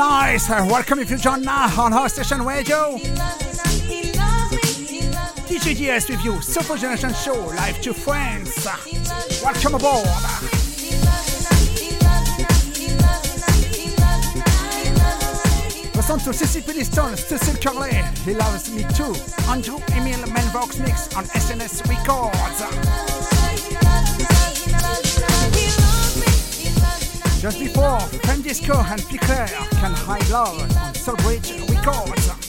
Nice. Welcome if you join now on our station radio. DJ with you, Super Generation Show, live to friends. Welcome aboard. Listen to Cissy Pilliston, Cecil Curley, He Loves Me Too, Andrew Emil Menvox Mix on SNS Records. Just before, Femme and Picker can hide love on Soulbridge Records.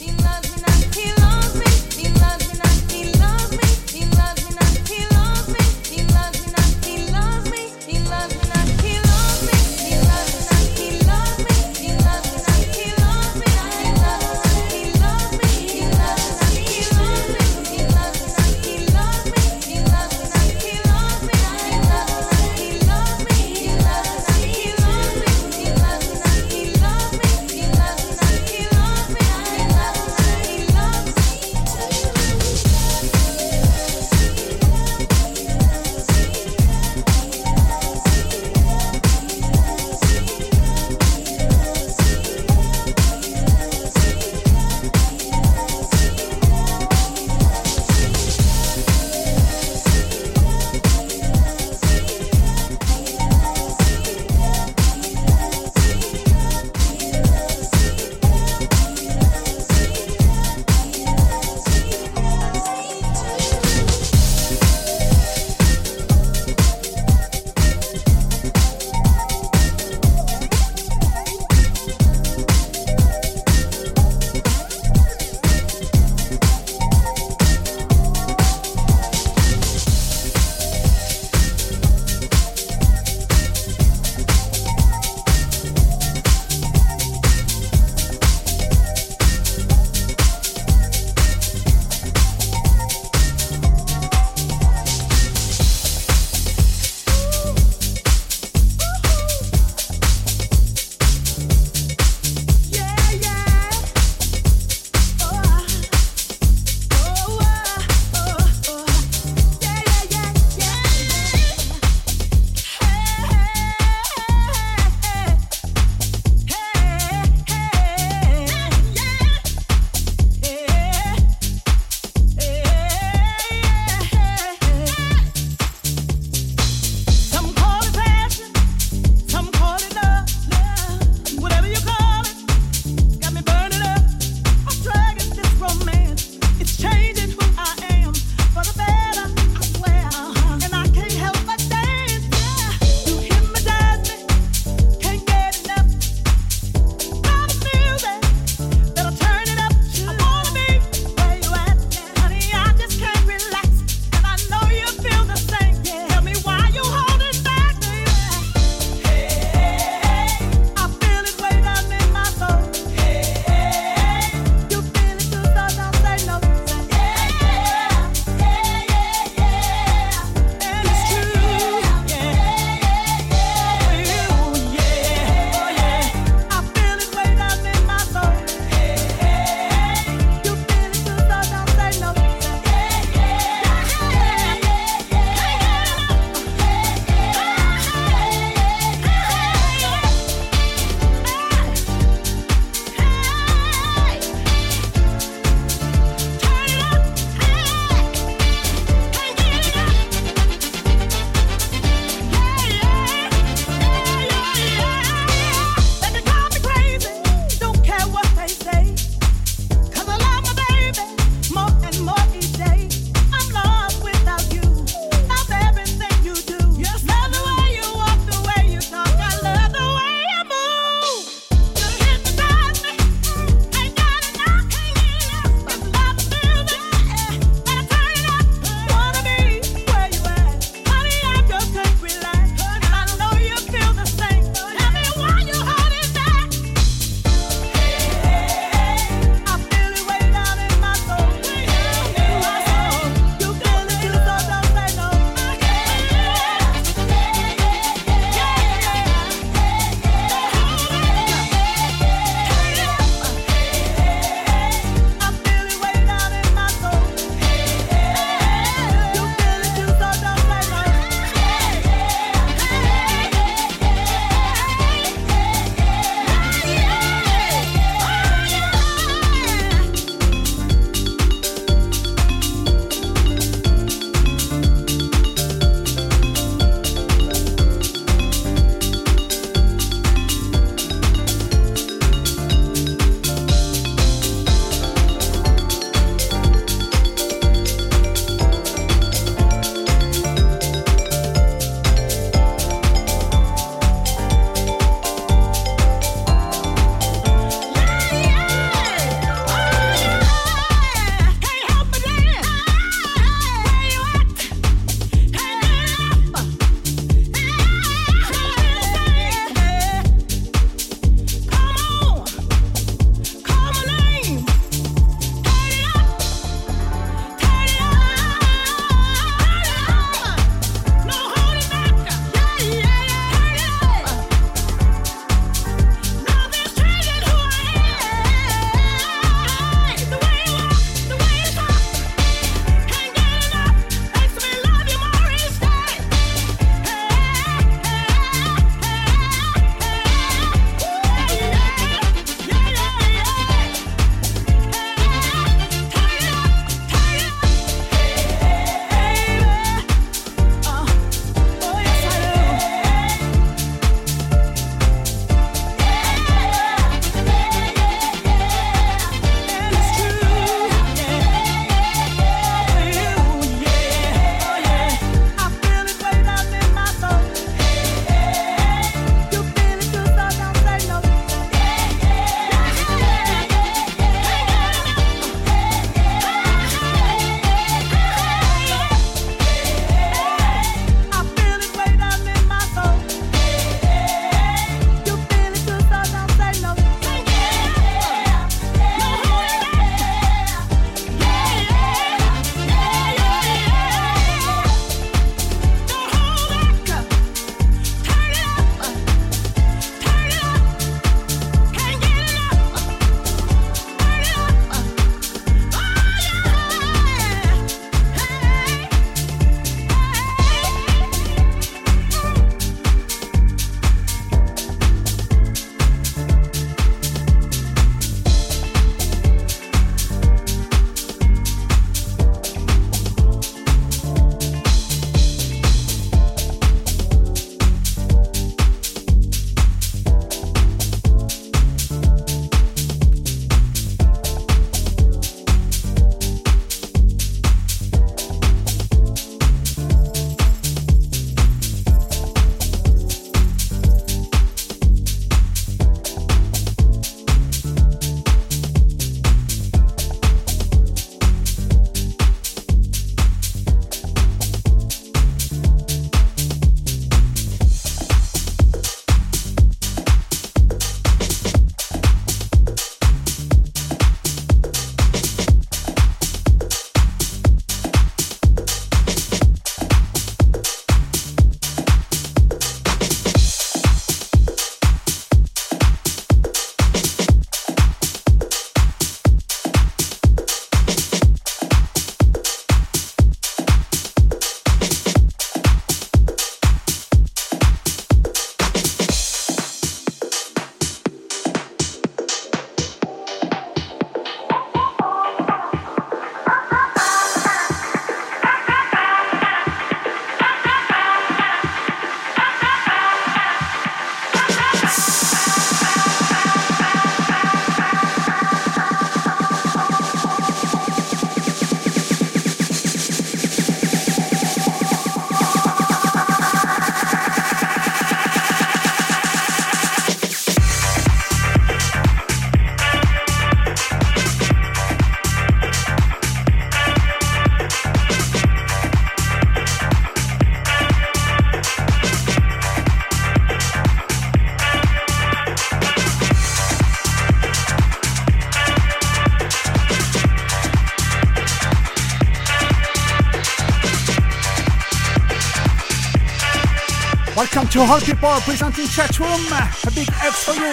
Welcome to all people presenting chat room. A big F for you.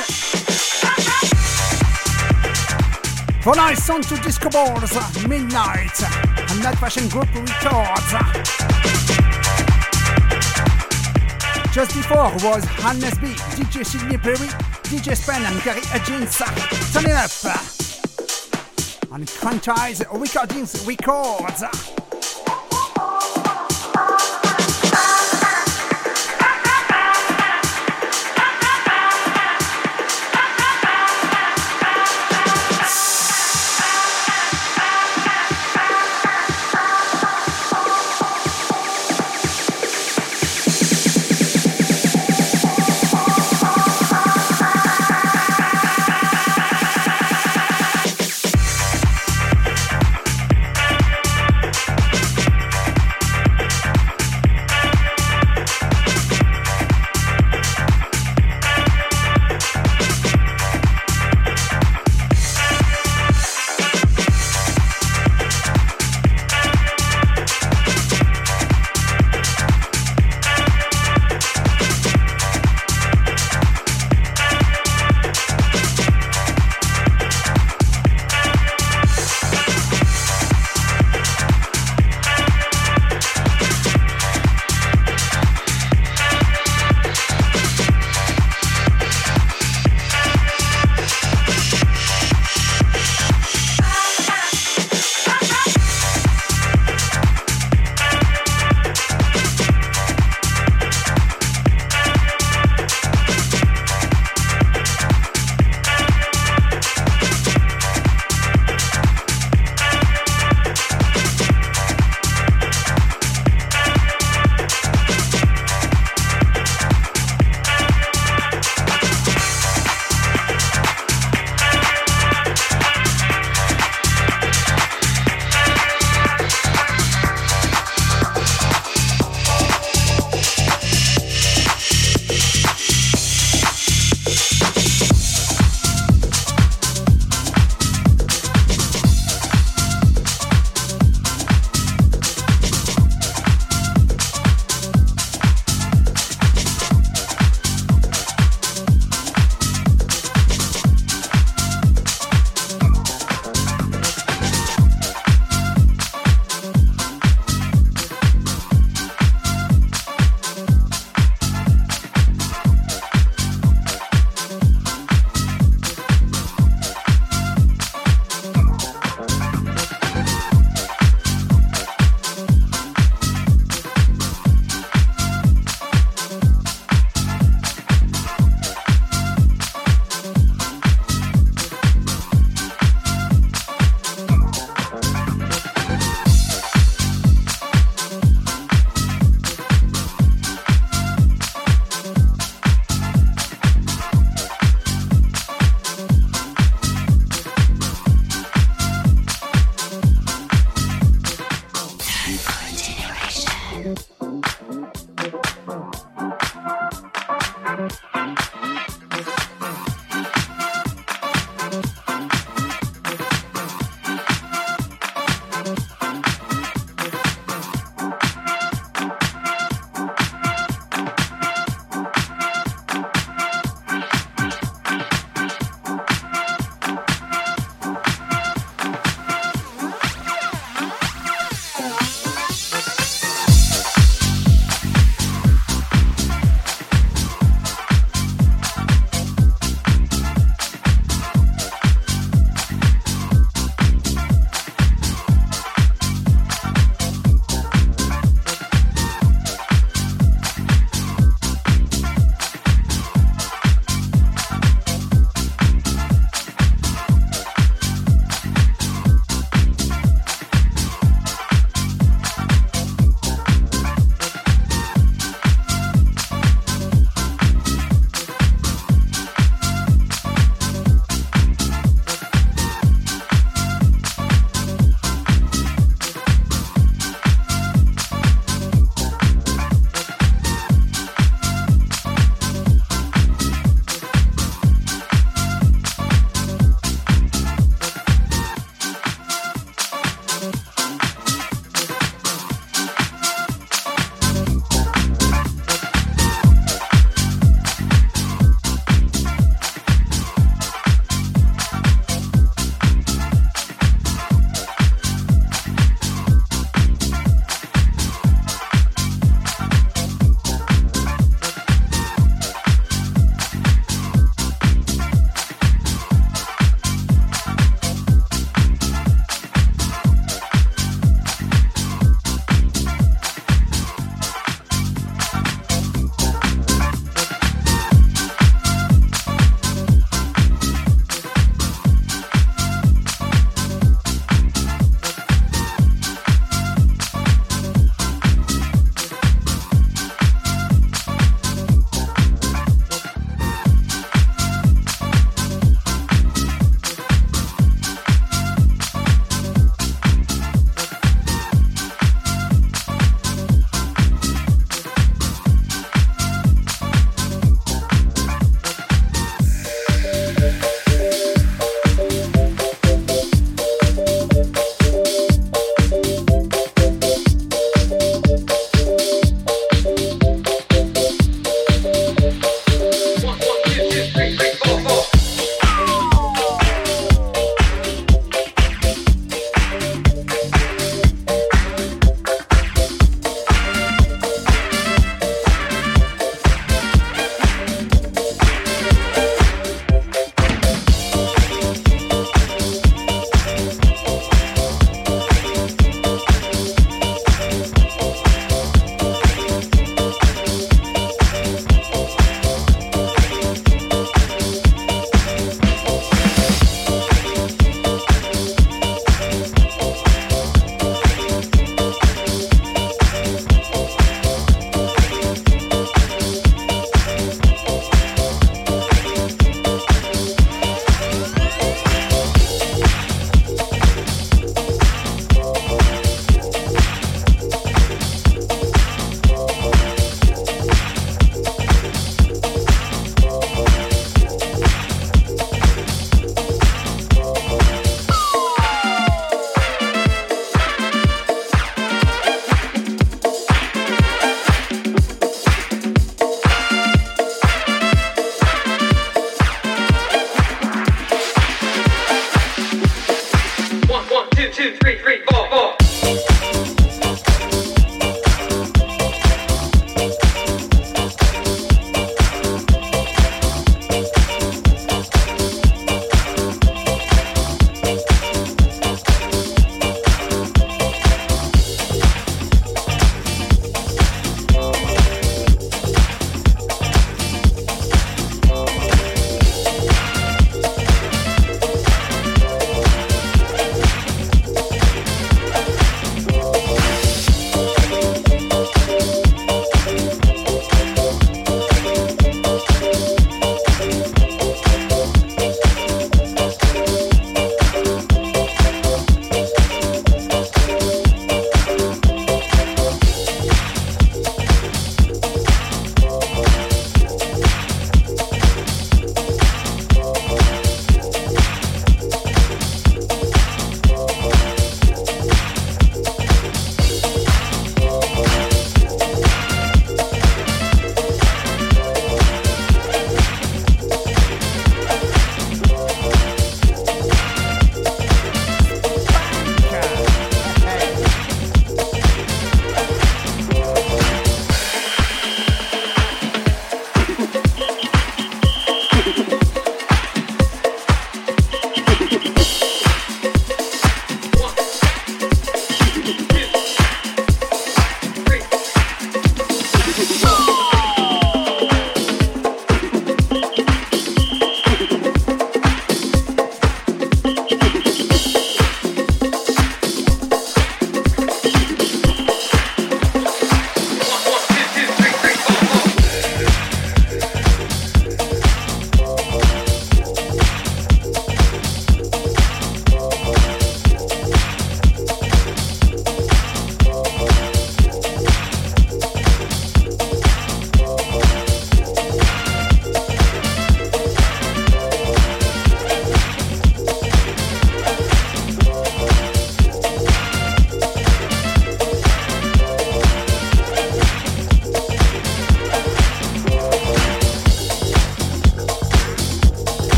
For nice sound to disco balls, midnight, and that fashion group records. Just before was Hannes B, DJ Sidney Perry, DJ Spen and Gary Hudgins. Turn it up. On Quantize Recordings Records.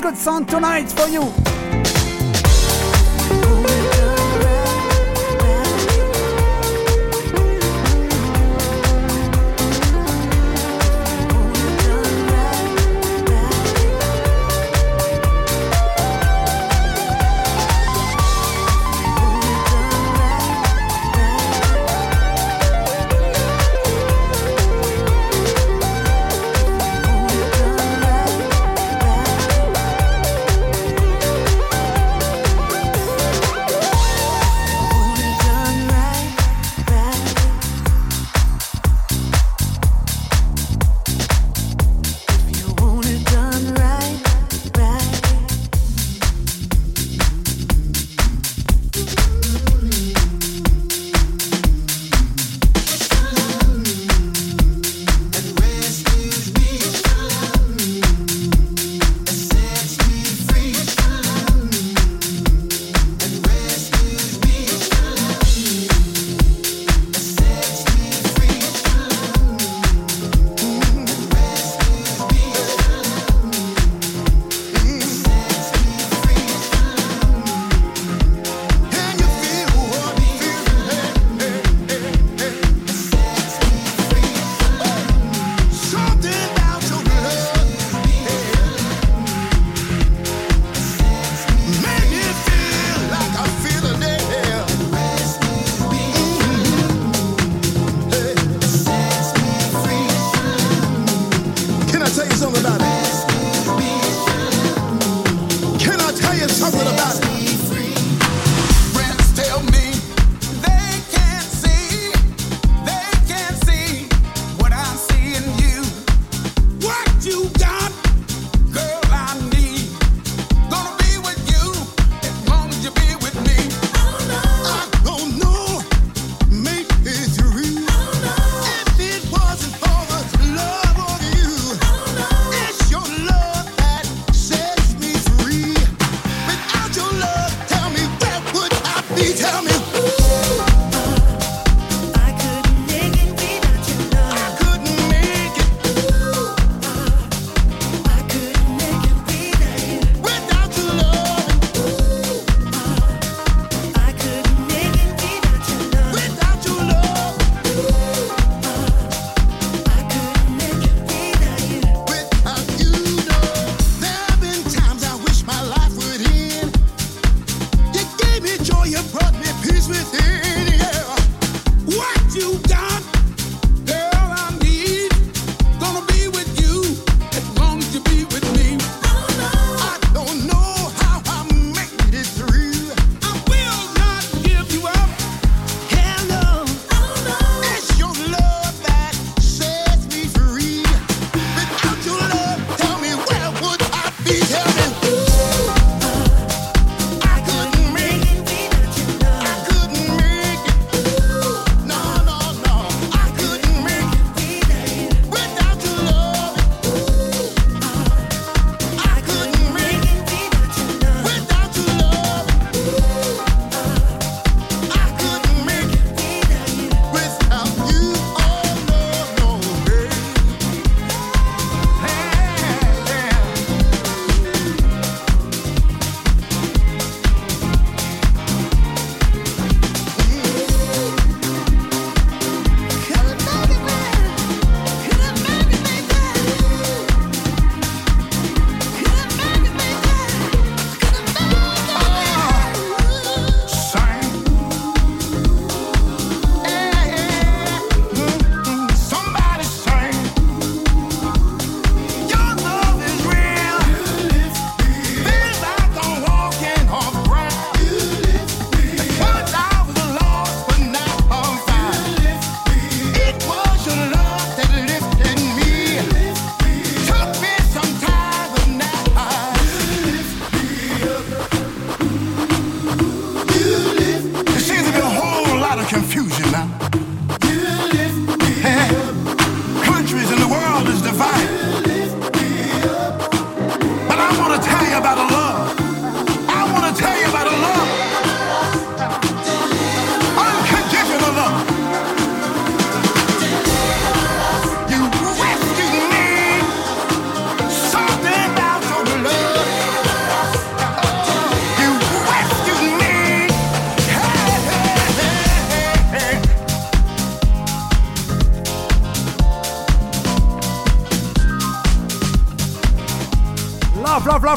Good song tonight for you.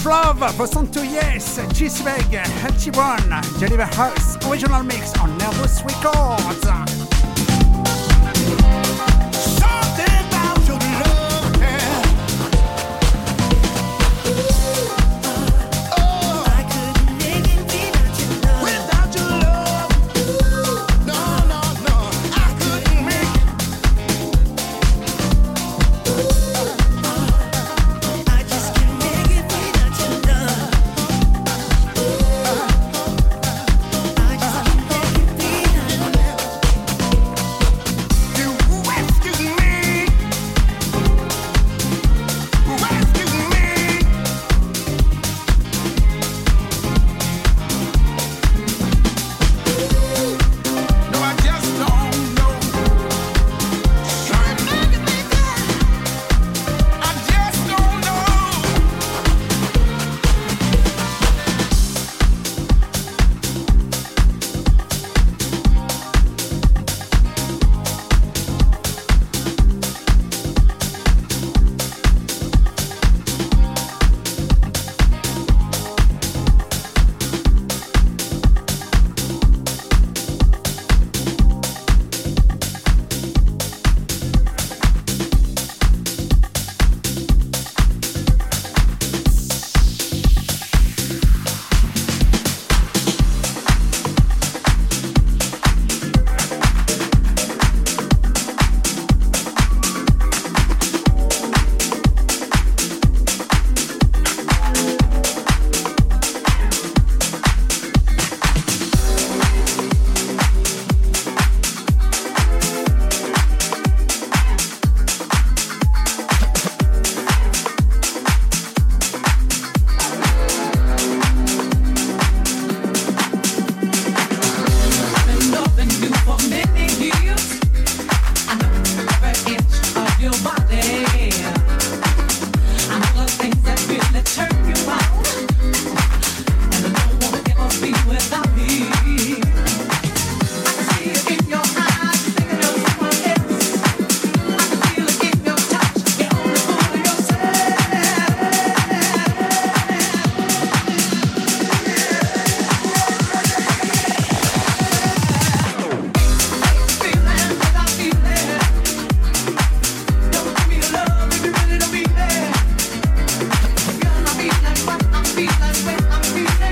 For Song to Yes, G-Swag, H1, Geneva House, original mix on Nervous Records.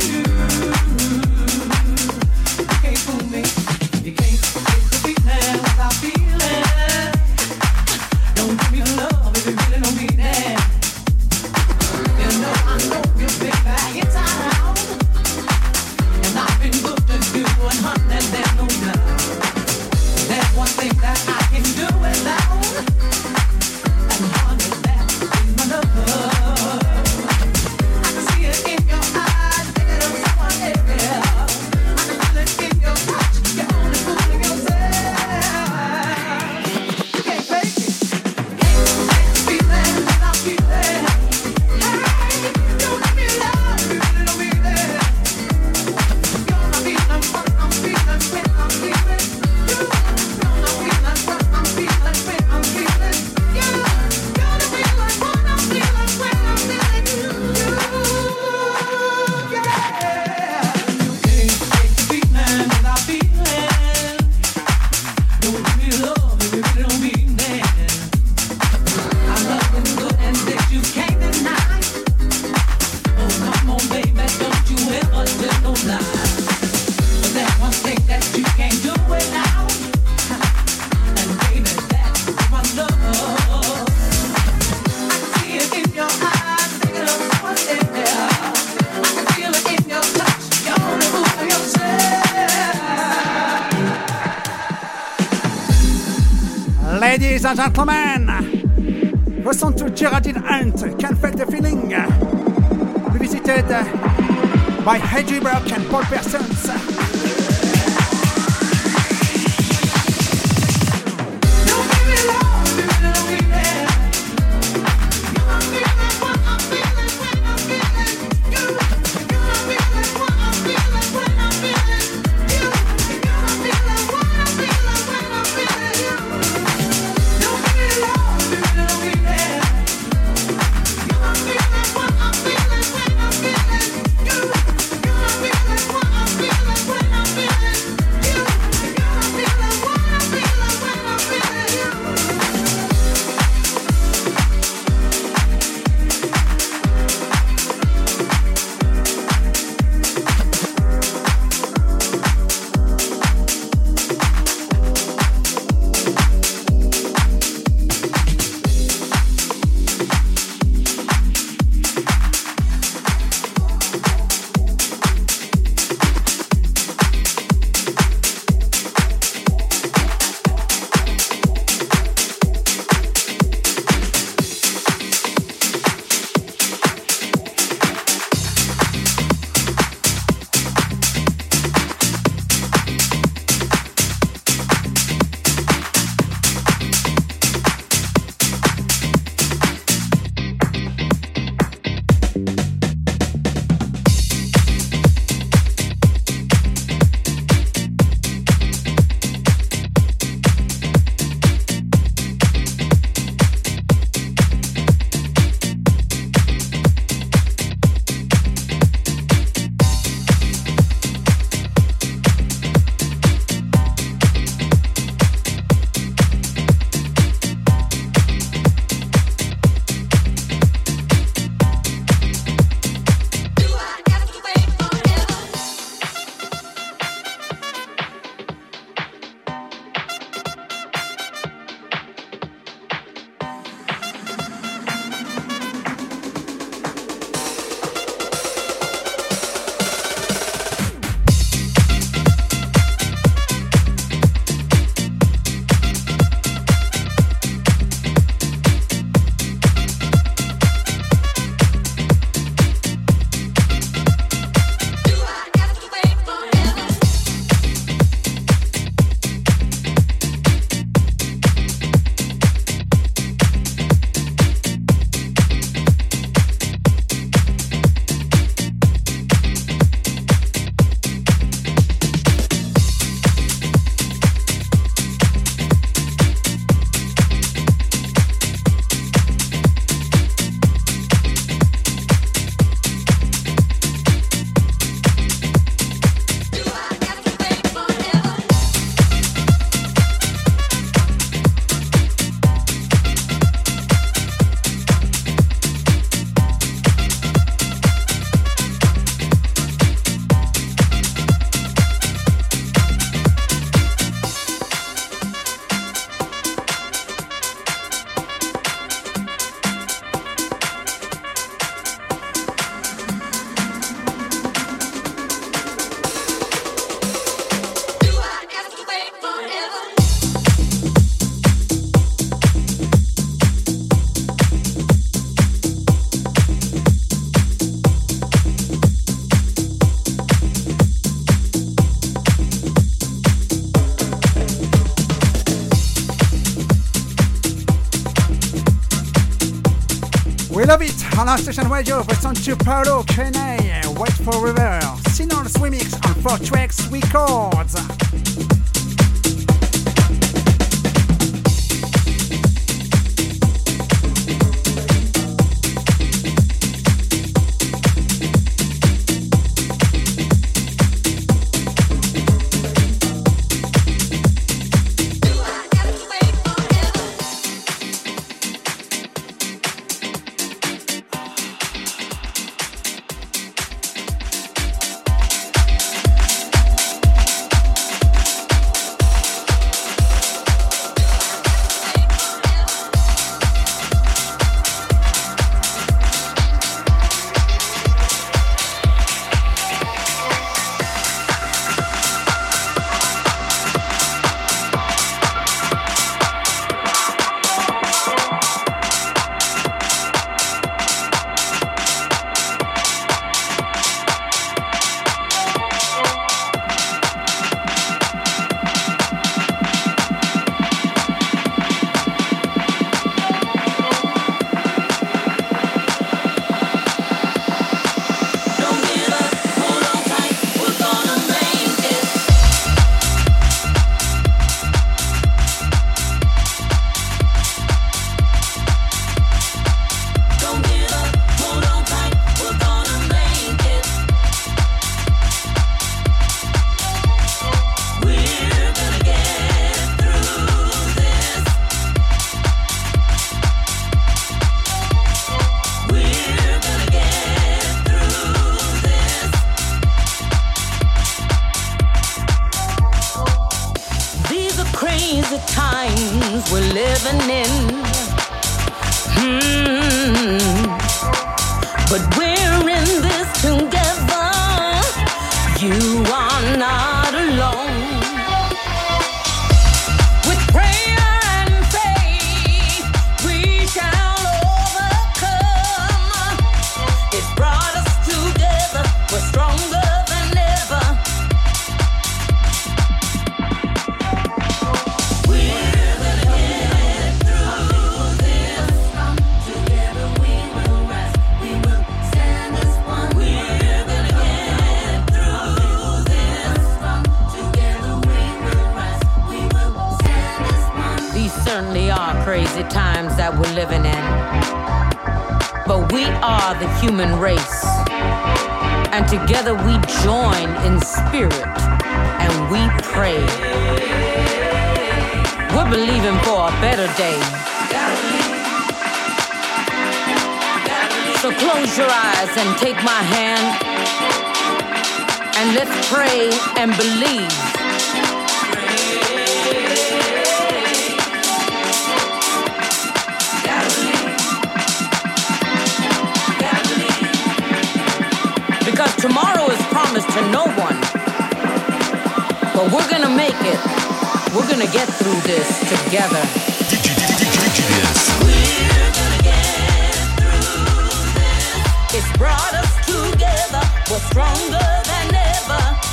you. Our station radio, listen to Paolo Kene, Wait for River, Sinon's remix on 4 Tracks Records. because tomorrow is promised to no one. But we're gonna make it. We're gonna get through this together. It's brought us together. We're stronger than ever.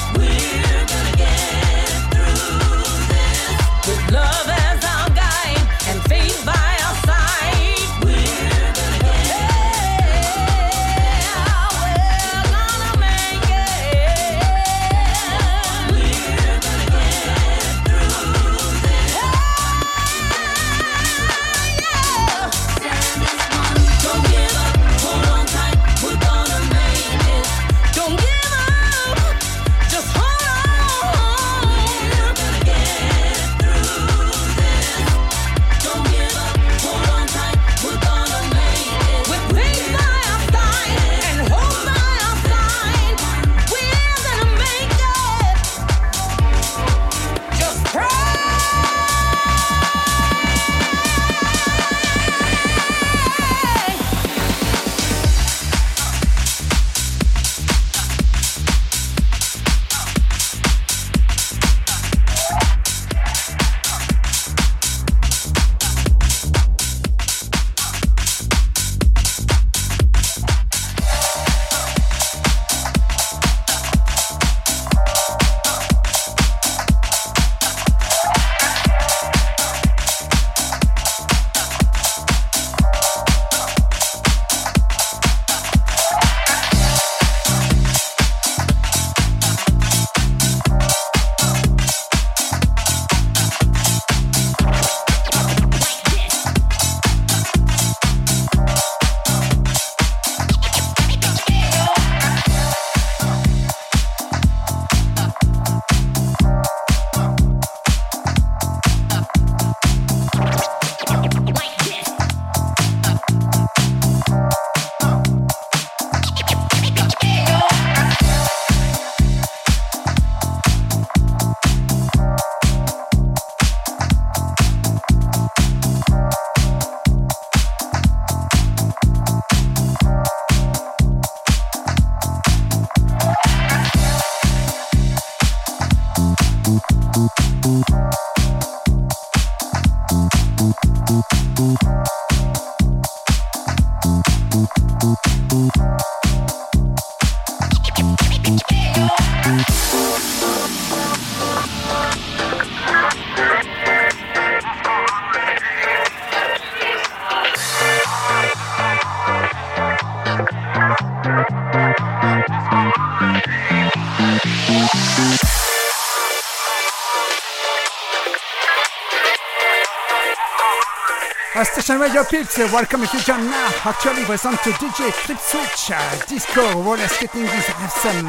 Station Radio Peeps, welcome if you join now. Actually, on to DJ Flip Switch, uh, Disco, roller skating with some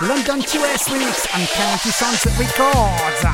London 2S remix and County Sounds Records.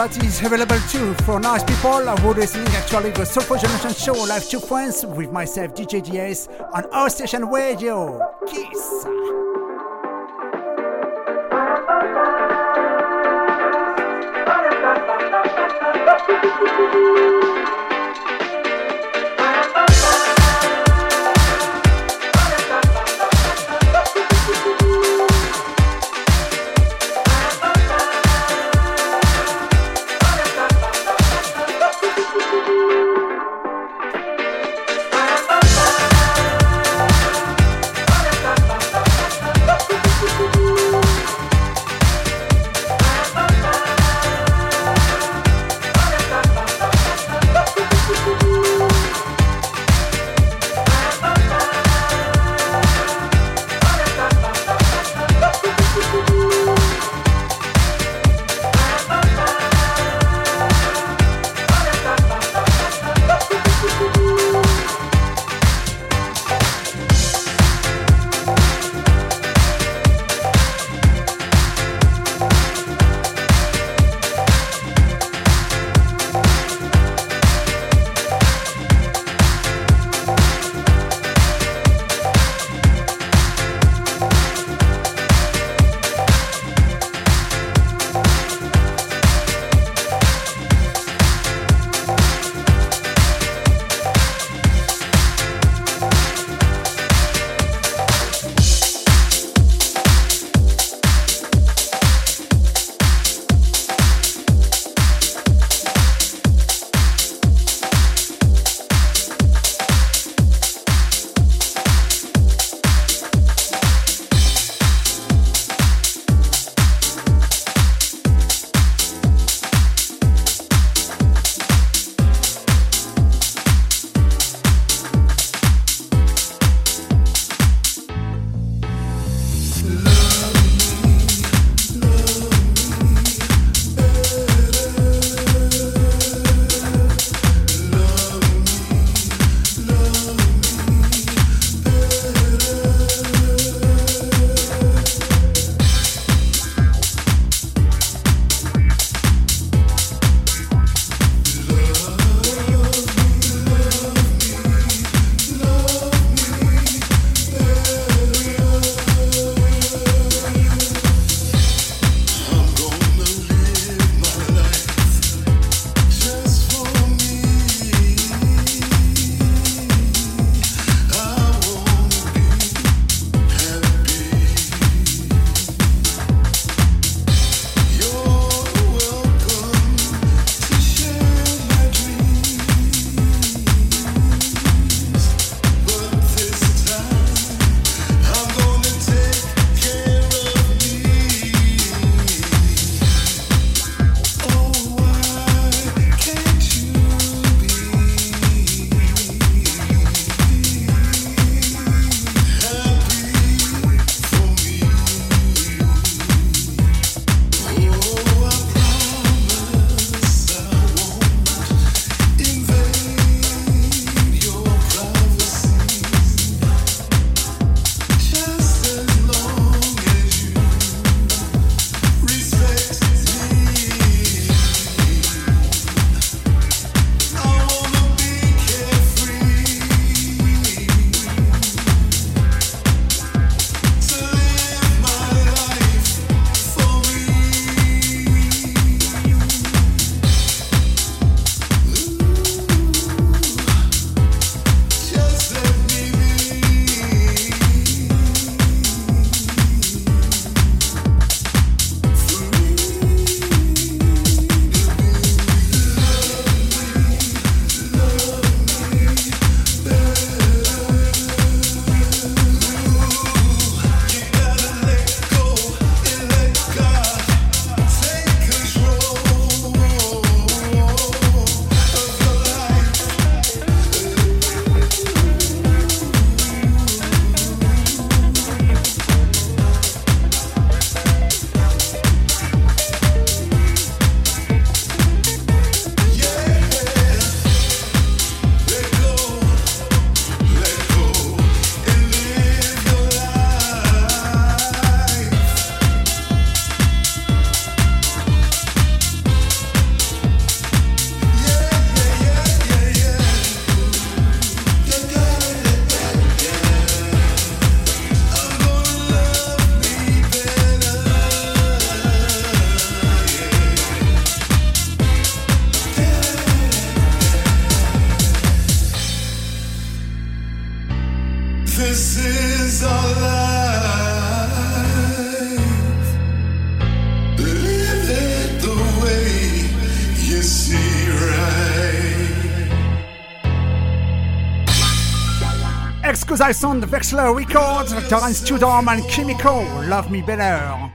That is available too for nice people who are listening actually the Soulful Generation Show live to friends with myself, DJ DS, on our station radio. Cause I Sound Vexler Records, Terence Tudor and Chemical, Love Me Better.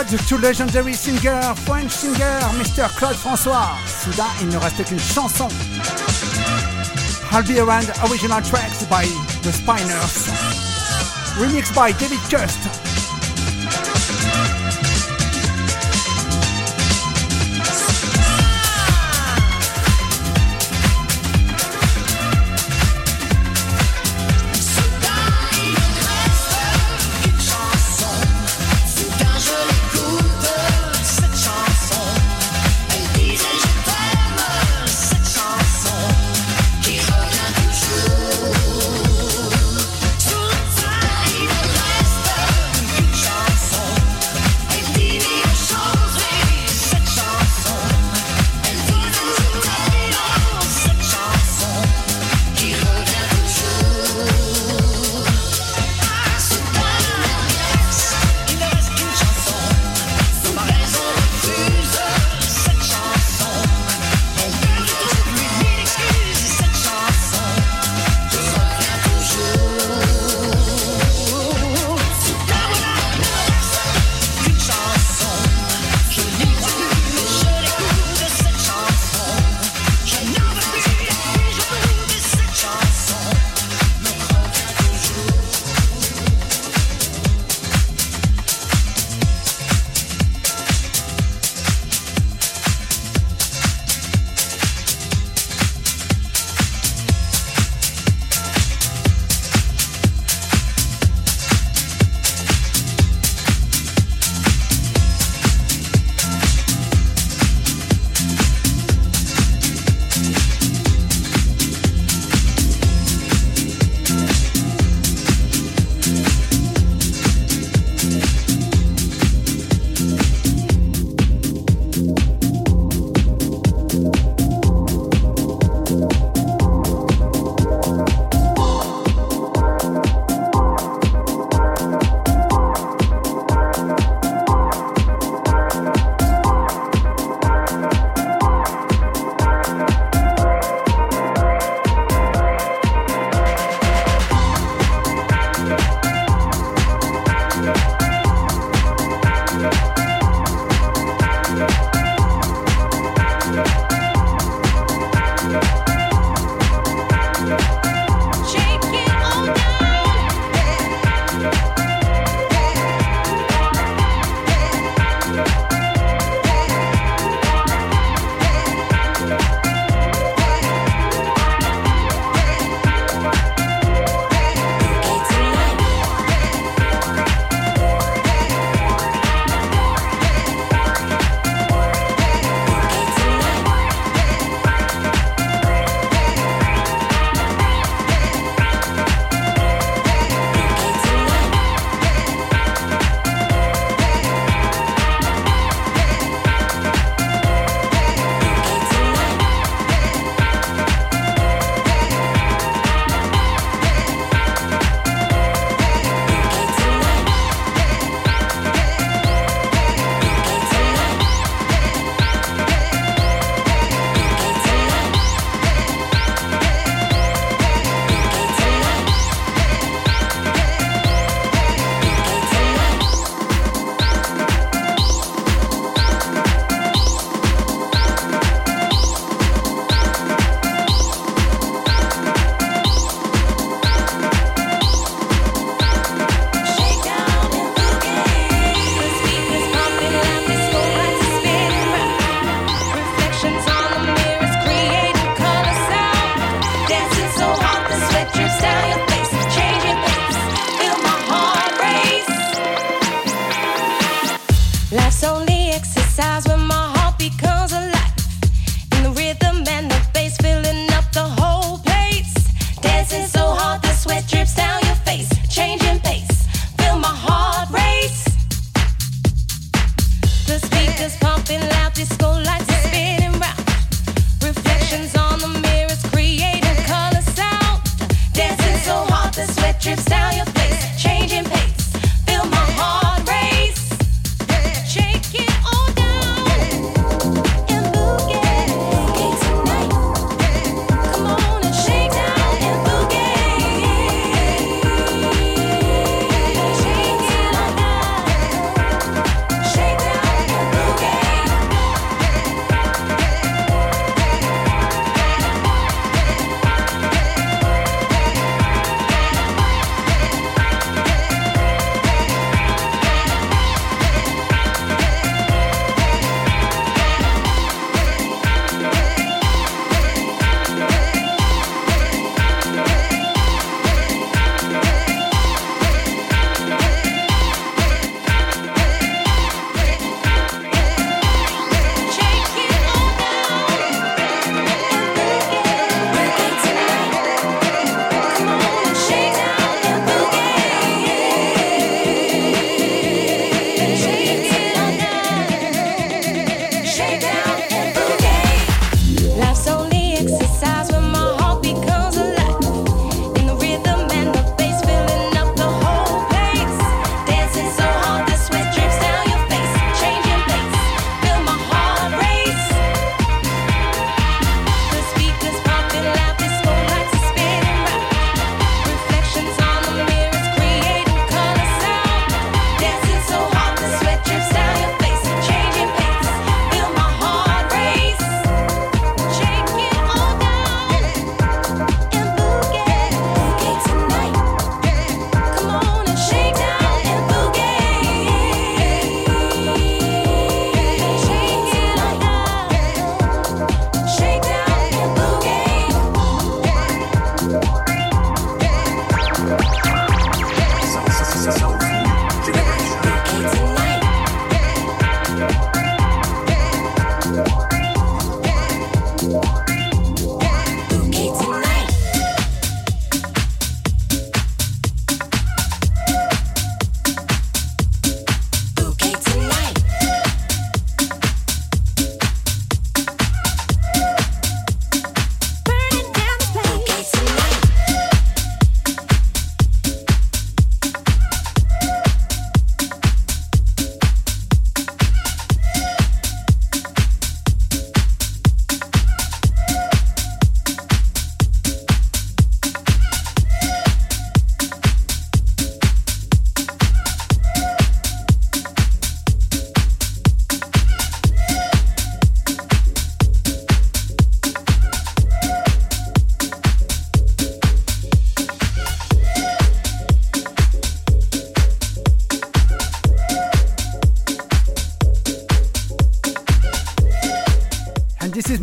Nod to legendary singer, French singer, Mr. Claude François. Soudain, il ne reste qu'une chanson. I'll Be Around original tracks by The Spinners. Remixed by David Cust.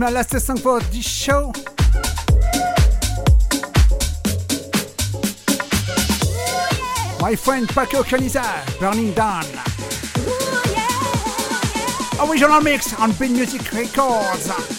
My last song for this show. My friend Paco Caniza, Burning Down. Original mix on Beat Music Records.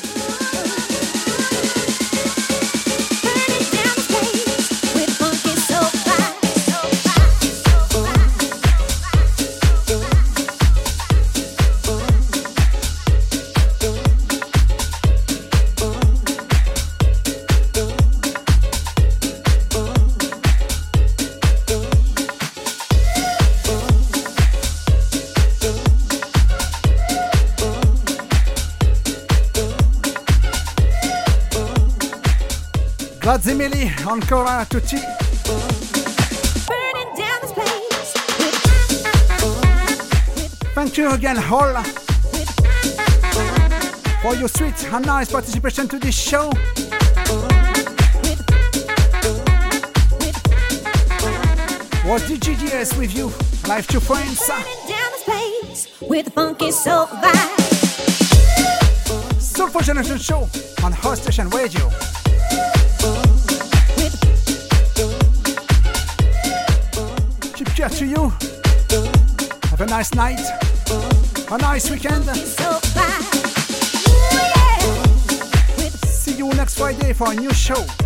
Ancora tutti. Thank you again, all, for your sweet and nice participation to this show. Was DJGS with you, live to friends. With funky soul vibe. Soulful Generation Show on House Station Radio. To you. Have a nice night, a nice weekend. See you next Friday for a new show.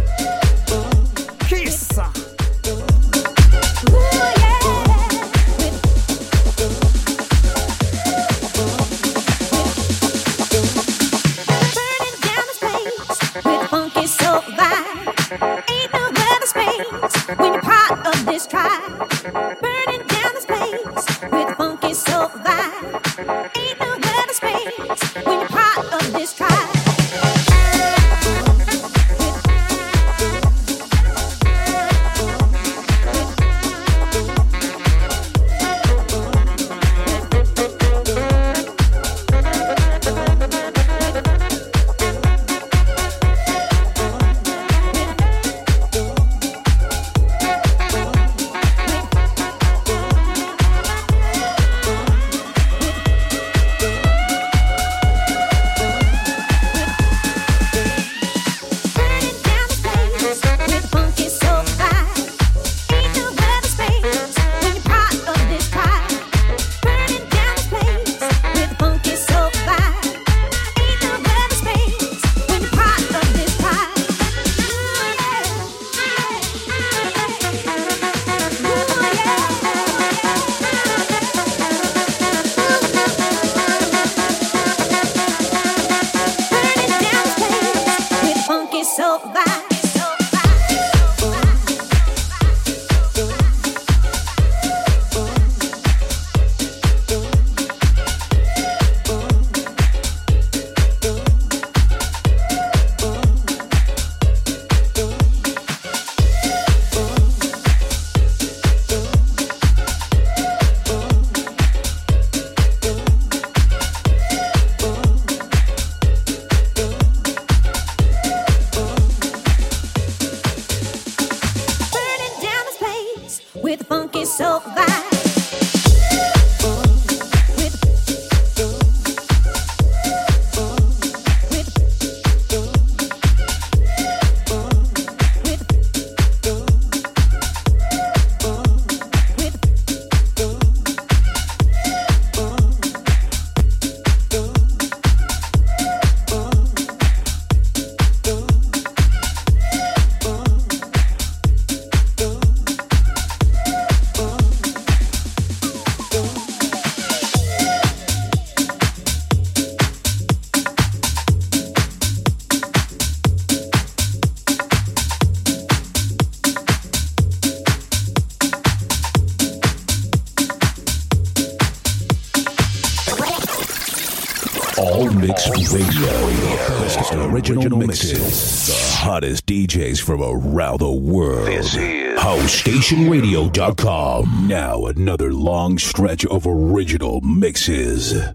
From around the world. This is HouseStationRadio.com. Now another long stretch of original mixes.